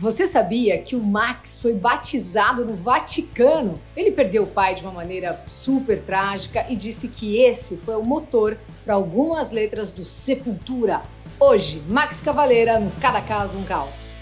Você sabia que o Max foi batizado no Vaticano? Ele perdeu o pai de uma maneira super trágica e disse que esse foi o motor para algumas letras do Sepultura. Hoje, Max Cavaleira no Cada Caso um Caos.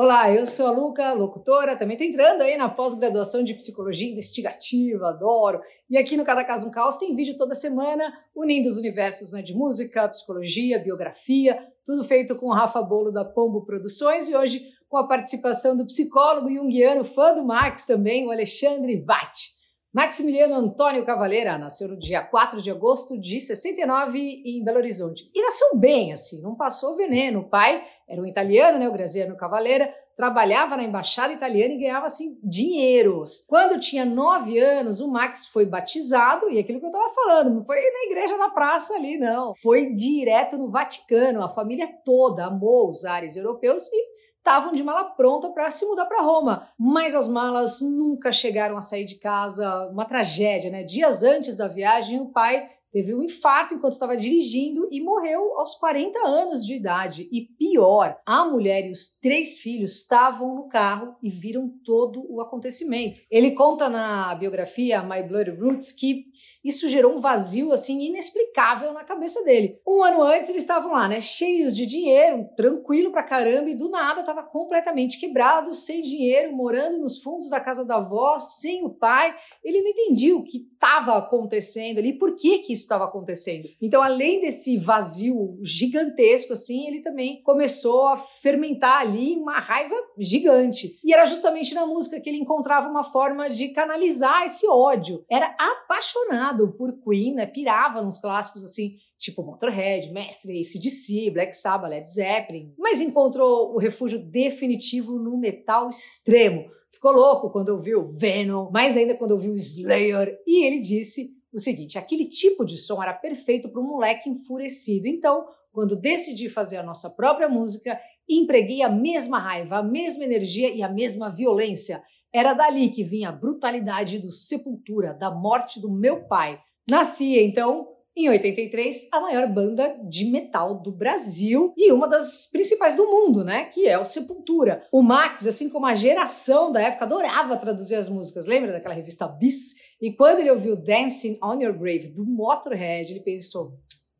Olá, eu sou a Luca, locutora, também estou entrando aí na pós-graduação de Psicologia Investigativa, adoro. E aqui no Cada Caso um Caos tem vídeo toda semana unindo os universos né, de música, psicologia, biografia, tudo feito com o Rafa Bolo da Pombo Produções e hoje com a participação do psicólogo junguiano, fã do Max também, o Alexandre Vatti. Maximiliano Antônio Cavaleira nasceu no dia 4 de agosto de 69 em Belo Horizonte. E nasceu bem, assim, não passou veneno. O pai era um italiano, né, o Graziano Cavaleira, trabalhava na embaixada italiana e ganhava assim dinheiros. Quando tinha nove anos, o Max foi batizado e aquilo que eu estava falando, não foi na igreja da praça ali, não. Foi direto no Vaticano. A família toda amou os ares europeus e estavam de mala pronta para se mudar para Roma, mas as malas nunca chegaram a sair de casa, uma tragédia, né? Dias antes da viagem, o pai teve um infarto enquanto estava dirigindo e morreu aos 40 anos de idade. E pior, a mulher e os três filhos estavam no carro e viram todo o acontecimento. Ele conta na biografia My Bloody Roots que isso gerou um vazio assim inexplicável na cabeça dele. Um ano antes eles estavam lá, né, cheios de dinheiro, tranquilo pra caramba e do nada estava completamente quebrado, sem dinheiro, morando nos fundos da casa da avó, sem o pai. Ele não entendia o que estava acontecendo ali, por que que isso estava acontecendo. Então, além desse vazio gigantesco, assim, ele também começou a fermentar ali uma raiva gigante. E era justamente na música que ele encontrava uma forma de canalizar esse ódio. Era apaixonado por Queen, né? Pirava nos clássicos assim tipo Motorhead, Mestre, ACDC, Black Sabbath, Led Zeppelin, mas encontrou o refúgio definitivo no metal extremo. Ficou louco quando ouviu Venom, mais ainda quando ouviu Slayer, e ele disse o seguinte: aquele tipo de som era perfeito para um moleque enfurecido. Então, quando decidi fazer a nossa própria música, empreguei a mesma raiva, a mesma energia e a mesma violência. Era dali que vinha a brutalidade do Sepultura, da morte do meu pai. Nascia então em 83, a maior banda de metal do Brasil e uma das principais do mundo, né? Que é o Sepultura. O Max, assim como a geração da época, adorava traduzir as músicas. Lembra daquela revista Bis? E quando ele ouviu Dancing on Your Grave do Motorhead, ele pensou: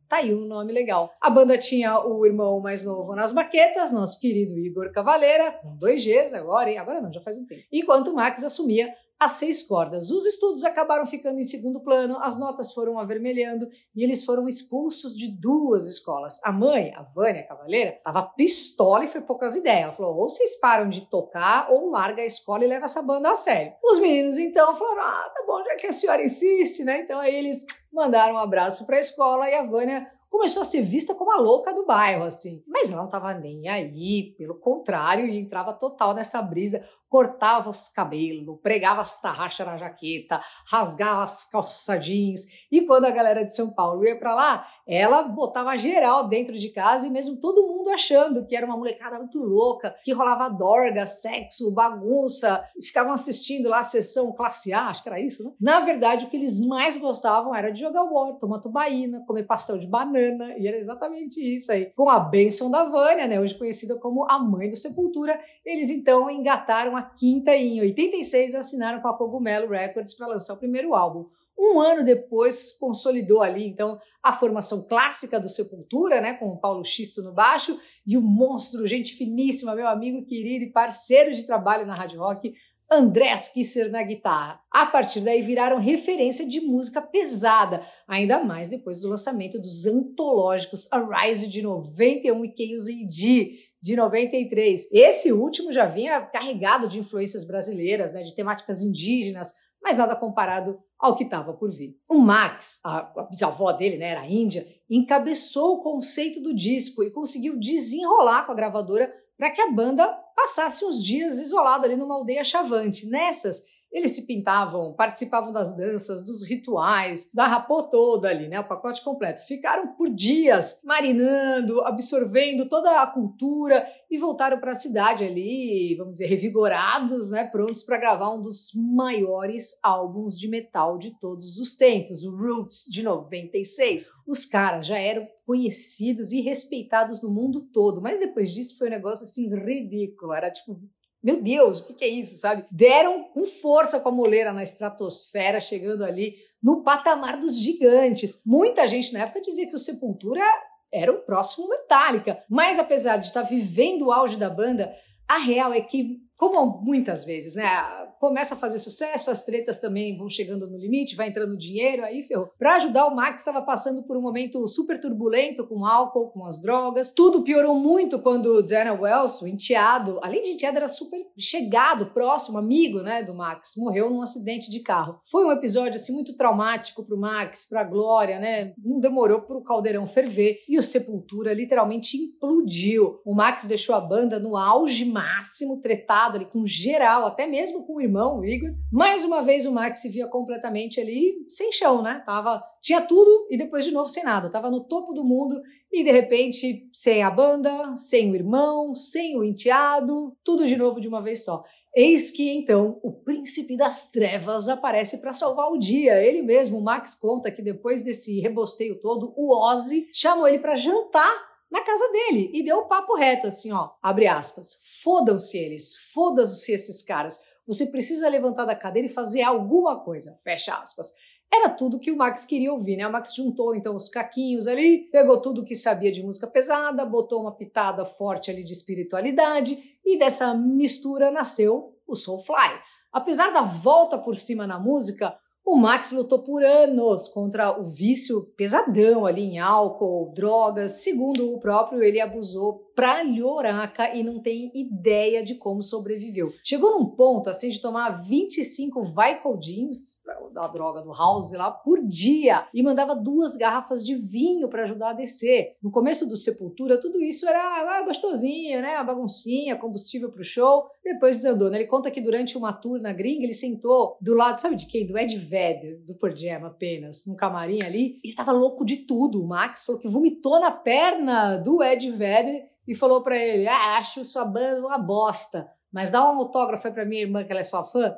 Tá aí um nome legal. A banda tinha o irmão mais novo nas baquetas, nosso querido Igor Cavaleira, com dois Gs agora, hein? Agora não, já faz um tempo. Enquanto o Max assumia as seis cordas. Os estudos acabaram ficando em segundo plano, as notas foram avermelhando e eles foram expulsos de duas escolas. A mãe, a Vânia Cavaleira, estava pistola e foi poucas ideias. Ela falou: ou vocês param de tocar ou larga a escola e leva essa banda a sério. Os meninos então falaram: ah, tá bom, já que a senhora insiste, né? Então aí eles mandaram um abraço para a escola e a Vânia começou a ser vista como a louca do bairro, assim. Mas ela não estava nem aí, pelo contrário, e entrava total nessa brisa cortava os cabelos, pregava as tarraxas na jaqueta, rasgava as calças jeans. E quando a galera de São Paulo ia para lá, ela botava geral dentro de casa e mesmo todo mundo achando que era uma molecada muito louca, que rolava dorga, sexo, bagunça, ficavam assistindo lá a sessão classe A, acho que era isso, né? Na verdade, o que eles mais gostavam era de jogar war, tomar tubaína, comer pastel de banana, e era exatamente isso aí. Com a bênção da Vânia, né, hoje conhecida como a mãe do Sepultura, eles então engataram a quinta e em 86 assinaram com a Cogumelo Records para lançar o primeiro álbum. Um ano depois consolidou ali então a formação clássica do Sepultura, né, com o Paulo Xisto no baixo e o monstro, gente finíssima, meu amigo querido e parceiro de trabalho na Rádio Rock, André Kisser na guitarra. A partir daí viraram referência de música pesada, ainda mais depois do lançamento dos antológicos Arise de 91 e Chaos AD de 93. Esse último já vinha carregado de influências brasileiras, né, de temáticas indígenas, mas nada comparado ao que estava por vir. O Max, a, bisavó dele, né, era índia, encabeçou o conceito do disco e conseguiu desenrolar com a gravadora para que a banda passasse uns dias isolada ali numa aldeia chavante. Nessas, Eles se pintavam, participavam das danças, dos rituais, da rapô toda ali, né? O pacote completo. Ficaram por dias marinando, absorvendo toda a cultura e voltaram para a cidade ali, vamos dizer, revigorados, né? Prontos para gravar um dos maiores álbuns de metal de todos os tempos, o Roots de 96. Os caras já eram conhecidos e respeitados no mundo todo, mas depois disso foi um negócio assim ridículo. Era tipo meu Deus, o que, que é isso, sabe? Deram com força com a moleira na estratosfera, chegando ali no patamar dos gigantes. Muita gente na época dizia que o Sepultura era o próximo Metallica, mas apesar de estar vivendo o auge da banda, a real é que, como muitas vezes, né? começa a fazer sucesso, as tretas também vão chegando no limite, vai entrando dinheiro, aí ferrou. Para ajudar, o Max estava passando por um momento super turbulento com álcool, com as drogas. Tudo piorou muito quando Diana Wells, o enteado, além de enteado, era super chegado, próximo, amigo, né, do Max, morreu num acidente de carro. Foi um episódio assim muito traumático para o Max, para a Glória, né? Não demorou para o caldeirão ferver e o Sepultura literalmente implodiu. O Max deixou a banda no auge máximo, tretado ali com geral, até mesmo com o irmão, o Igor. Mais uma vez o Max se via completamente ali sem chão, né? Tava, tinha tudo e depois de novo sem nada. Tava no topo do mundo e de repente sem a banda, sem o irmão, sem o enteado, tudo de novo de uma vez só. Eis que então o príncipe das trevas aparece para salvar o dia. Ele mesmo, o Max conta que depois desse rebosteio todo, o Ozzy chamou ele para jantar na casa dele e deu o papo reto assim, ó, abre aspas. Fodam-se eles, fodam-se esses caras. Você precisa levantar da cadeira e fazer alguma coisa. Fecha aspas. Era tudo que o Max queria ouvir, né? O Max juntou então os caquinhos ali, pegou tudo que sabia de música pesada, botou uma pitada forte ali de espiritualidade e dessa mistura nasceu o Soulfly. Apesar da volta por cima na música, o Max lutou por anos contra o vício pesadão ali em álcool, drogas. Segundo o próprio, ele abusou pra lhoraca e não tem ideia de como sobreviveu. Chegou num ponto assim de tomar 25 Vicodins, da droga do House lá, por dia e mandava duas garrafas de vinho para ajudar a descer. No começo do Sepultura, tudo isso era ah, gostosinho, né? A baguncinha, combustível pro show. Depois desandou, né? Ele conta que durante uma tour na gringa, ele sentou do lado, sabe de quem? Do Ed Vedder, do Pearl apenas, num camarim ali. Ele tava louco de tudo. O Max falou que vomitou na perna do Ed Vedder e falou para ele: ah, acho sua banda uma bosta, mas dá um autógrafo para minha irmã que ela é sua fã.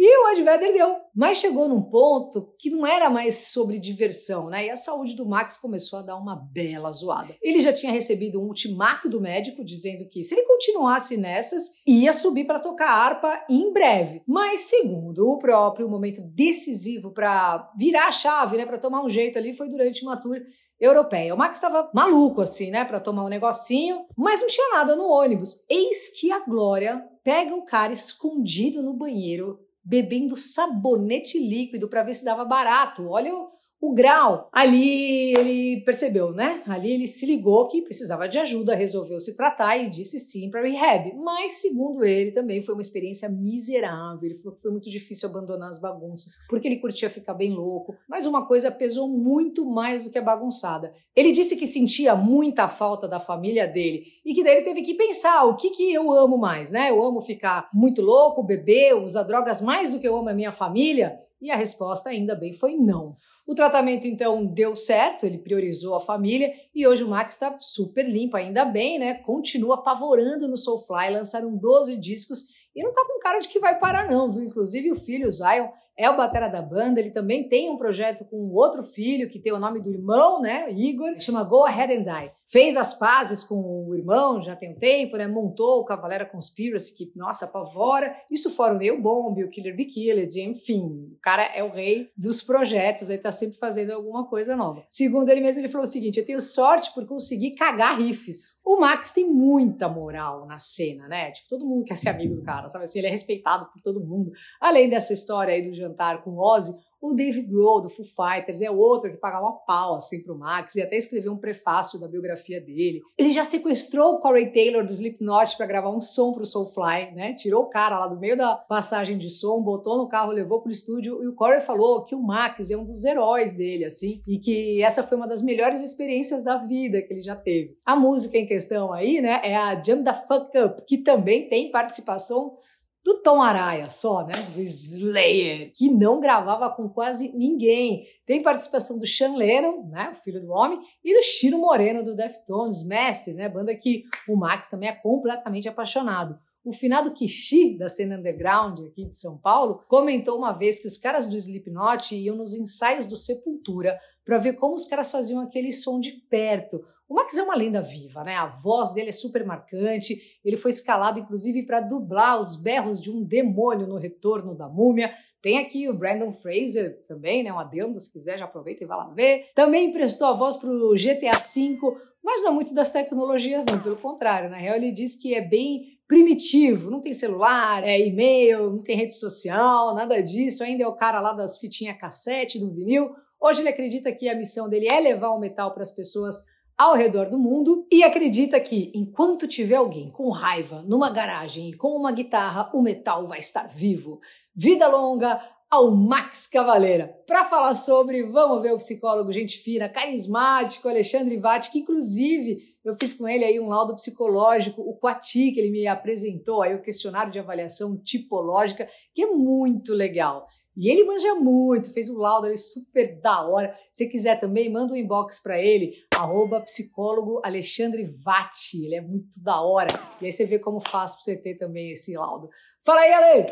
E o Ed Vedder deu. Mas chegou num ponto que não era mais sobre diversão, né? E a saúde do Max começou a dar uma bela zoada. Ele já tinha recebido um ultimato do médico dizendo que se ele continuasse nessas, ia subir para tocar harpa em breve. Mas segundo o próprio, o momento decisivo para virar a chave, né, para tomar um jeito ali foi durante uma tour europeia. O Max estava maluco assim, né, para tomar um negocinho, mas não tinha nada no ônibus. Eis que a Glória pega o cara escondido no banheiro, bebendo sabonete líquido para ver se dava barato. Olha o, o grau. Ali ele percebeu, né? Ali ele se ligou que precisava de ajuda, resolveu se tratar e disse sim para rehab. Mas, segundo ele, também foi uma experiência miserável. Ele falou que foi muito difícil abandonar as bagunças, porque ele curtia ficar bem louco. Mas uma coisa pesou muito mais do que a bagunçada. Ele disse que sentia muita falta da família dele e que daí ele teve que pensar o que, que eu amo mais, né? Eu amo ficar muito louco, beber, usar drogas mais do que eu amo a minha família? E a resposta, ainda bem, foi não. O tratamento então deu certo, ele priorizou a família e hoje o Max está super limpo, ainda bem, né? Continua apavorando no Soulfly, lançaram 12 discos e não tá com cara de que vai parar não, viu? Inclusive o filho, o Zion, é o batera da banda, ele também tem um projeto com outro filho que tem o nome do irmão, né, Igor, chama Go Ahead and Die. Fez as pazes com o irmão, já tem um tempo, né, montou o Cavalera Conspiracy, que, nossa, apavora. Isso fora o Neil Bomb, o Killer Be Killed, enfim, o cara é o rei dos projetos, ele tá sempre fazendo alguma coisa nova. Segundo ele mesmo, ele falou o seguinte, eu tenho sorte por conseguir cagar riffs. O Max tem muita moral na cena, né, tipo, todo mundo quer ser amigo do cara, sabe assim, ele é respeitado por todo mundo. Além dessa história aí do jantar com Ozzy, o Dave Grohl, do Foo Fighters, é outro que pagava pau assim pro Max e até escreveu um prefácio da biografia dele. Ele já sequestrou o Corey Taylor do Slipknot para gravar um som pro Soulfly, né? Tirou o cara lá do meio da passagem de som, botou no carro, levou pro estúdio e o Corey falou que o Max é um dos heróis dele, assim, e que essa foi uma das melhores experiências da vida que ele já teve. A música em questão aí, né, é a Jump the Fuck Up, que também tem participação do Tom Araya só, né? Do Slayer, que não gravava com quase ninguém. Tem participação do Sean Lennon, né? O filho do homem, e do Chiro Moreno do Deftones, mestre, né? Banda que o Max também é completamente apaixonado. O finado Kishi, da cena underground aqui de São Paulo, comentou uma vez que os caras do Slipknot iam nos ensaios do Sepultura para ver como os caras faziam aquele som de perto. O Max é uma lenda viva, né? A voz dele é super marcante. Ele foi escalado, inclusive, para dublar os berros de um demônio no retorno da múmia. Tem aqui o Brandon Fraser também, né? Um adendo, se quiser, já aproveita e vai lá ver. Também emprestou a voz para o GTA V, mas não é muito das tecnologias, não. Pelo contrário, na real, ele diz que é bem primitivo, não tem celular, é e-mail, não tem rede social, nada disso. Ainda é o cara lá das fitinhas cassete, do vinil. Hoje ele acredita que a missão dele é levar o metal para as pessoas ao redor do mundo e acredita que enquanto tiver alguém com raiva numa garagem e com uma guitarra, o metal vai estar vivo. Vida longa ao Max Cavaleira. Para falar sobre, vamos ver o psicólogo gente fina, carismático Alexandre Vatti, que inclusive eu fiz com ele aí um laudo psicológico, o Quati, que ele me apresentou, aí o questionário de avaliação tipológica, que é muito legal. E ele manja muito, fez um laudo aí super da hora. Se quiser também, manda um inbox para ele, arroba psicólogo Alexandre Vatti. Ele é muito da hora. E aí você vê como faz para você ter também esse laudo. Fala aí, Ale!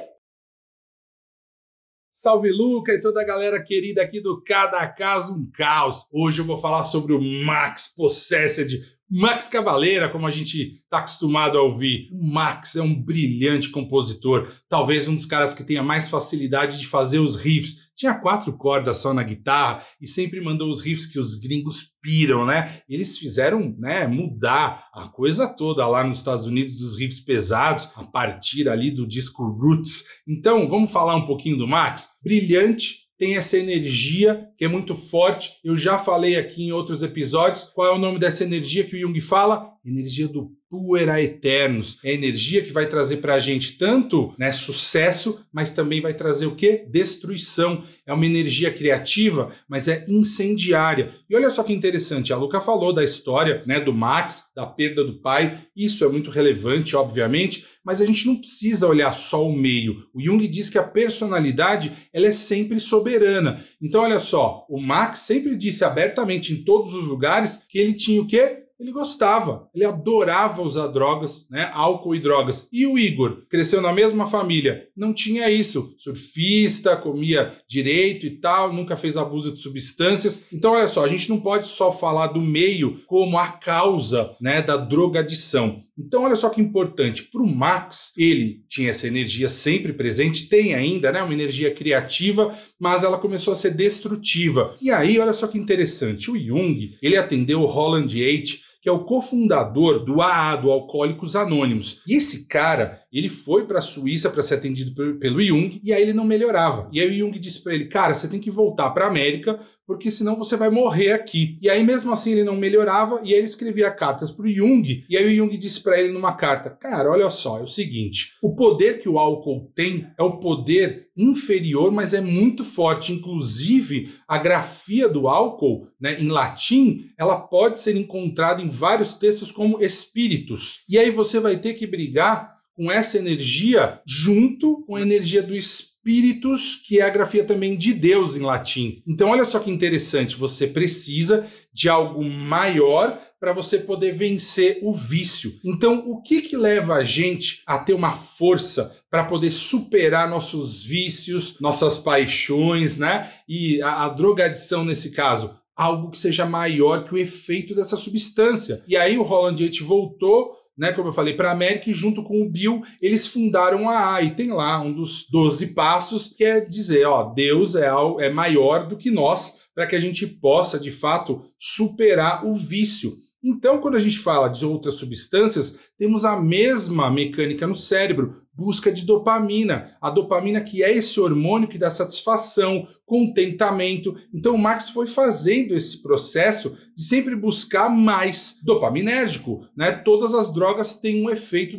Salve Luca e toda a galera querida aqui do Cada Caso um Caos. Hoje eu vou falar sobre o Max Possessed, Max Cavaleira, como a gente está acostumado a ouvir. O Max é um brilhante compositor, talvez um dos caras que tenha mais facilidade de fazer os riffs. Tinha quatro cordas só na guitarra e sempre mandou os riffs que os gringos piram, né? Eles fizeram, né, mudar a coisa toda lá nos Estados Unidos dos riffs pesados a partir ali do disco Roots. Então, vamos falar um pouquinho do Max? Brilhante, tem essa energia que é muito forte. Eu já falei aqui em outros episódios qual é o nome dessa energia que o Jung fala? Energia do puera eternos. É energia que vai trazer para a gente tanto né, sucesso, mas também vai trazer o que? Destruição. É uma energia criativa, mas é incendiária. E olha só que interessante, a Luca falou da história né, do Max, da perda do pai. Isso é muito relevante, obviamente, mas a gente não precisa olhar só o meio. O Jung diz que a personalidade ela é sempre soberana. Então, olha só, o Max sempre disse abertamente em todos os lugares que ele tinha o quê? Ele gostava, ele adorava usar drogas, né? Álcool e drogas. E o Igor cresceu na mesma família, não tinha isso. Surfista, comia direito e tal, nunca fez abuso de substâncias. Então, olha só, a gente não pode só falar do meio como a causa, né, da drogadição. Então, olha só que importante. Para o Max, ele tinha essa energia sempre presente, tem ainda, né, uma energia criativa, mas ela começou a ser destrutiva. E aí, olha só que interessante. O Jung, ele atendeu o Holland Eight que é o cofundador do AA, do Alcoólicos Anônimos. E esse cara, ele foi para a Suíça para ser atendido pelo Jung e aí ele não melhorava. E aí o Jung disse para ele: "Cara, você tem que voltar para a América, porque senão você vai morrer aqui". E aí mesmo assim ele não melhorava e aí ele escrevia cartas para o Jung. E aí o Jung disse para ele numa carta: "Cara, olha só, é o seguinte, o poder que o álcool tem é o poder inferior, mas é muito forte. Inclusive, a grafia do álcool, né, em latim, ela pode ser encontrada em vários textos como espíritos. E aí você vai ter que brigar com essa energia junto com a energia do espíritos, que é a grafia também de Deus em latim. Então, olha só que interessante, você precisa de algo maior para você poder vencer o vício. Então, o que que leva a gente a ter uma força para poder superar nossos vícios, nossas paixões, né? E a, a drogadição nesse caso, algo que seja maior que o efeito dessa substância. E aí o Roland Yates voltou né, como eu falei, para a América e junto com o Bill eles fundaram a A e tem lá um dos 12 passos que é dizer, ó, Deus é, é maior do que nós para que a gente possa de fato superar o vício. Então, quando a gente fala de outras substâncias, temos a mesma mecânica no cérebro, busca de dopamina. A dopamina que é esse hormônio que dá satisfação, contentamento. Então o Max foi fazendo esse processo de sempre buscar mais dopaminérgico, né? Todas as drogas têm um efeito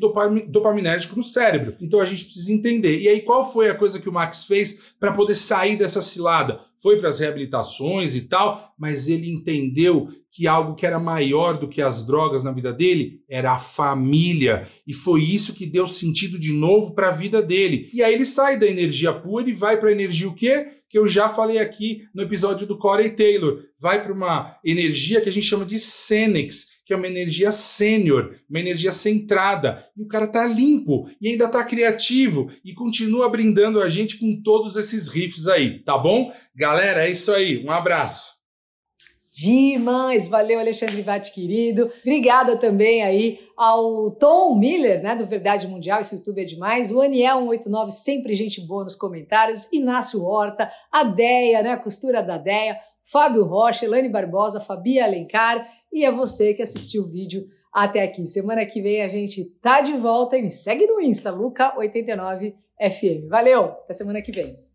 dopaminérgico no cérebro. Então a gente precisa entender. E aí qual foi a coisa que o Max fez para poder sair dessa cilada? Foi para as reabilitações e tal, mas ele entendeu que algo que era maior do que as drogas na vida dele era a família. E foi isso que deu sentido de novo para a vida dele. E aí ele sai da energia pura e vai para a energia o quê? Que eu já falei aqui no episódio do Corey Taylor. Vai para uma energia que a gente chama de Senex, que é uma energia sênior, uma energia centrada. E o cara tá limpo e ainda tá criativo e continua brindando a gente com todos esses riffs aí, tá bom? Galera, é isso aí. Um abraço. Demais! Valeu, Alexandre Vatti, querido. Obrigada também aí ao Tom Miller, né, do Verdade Mundial, esse YouTube é demais. O Aniel189, sempre gente boa nos comentários. Inácio Horta, a Deia, né, a costura da Deia. Fábio Rocha, Elane Barbosa, Fabi Alencar e é você que assistiu o vídeo até aqui. Semana que vem a gente tá de volta e me segue no Insta, Luca89FM. Valeu, até semana que vem.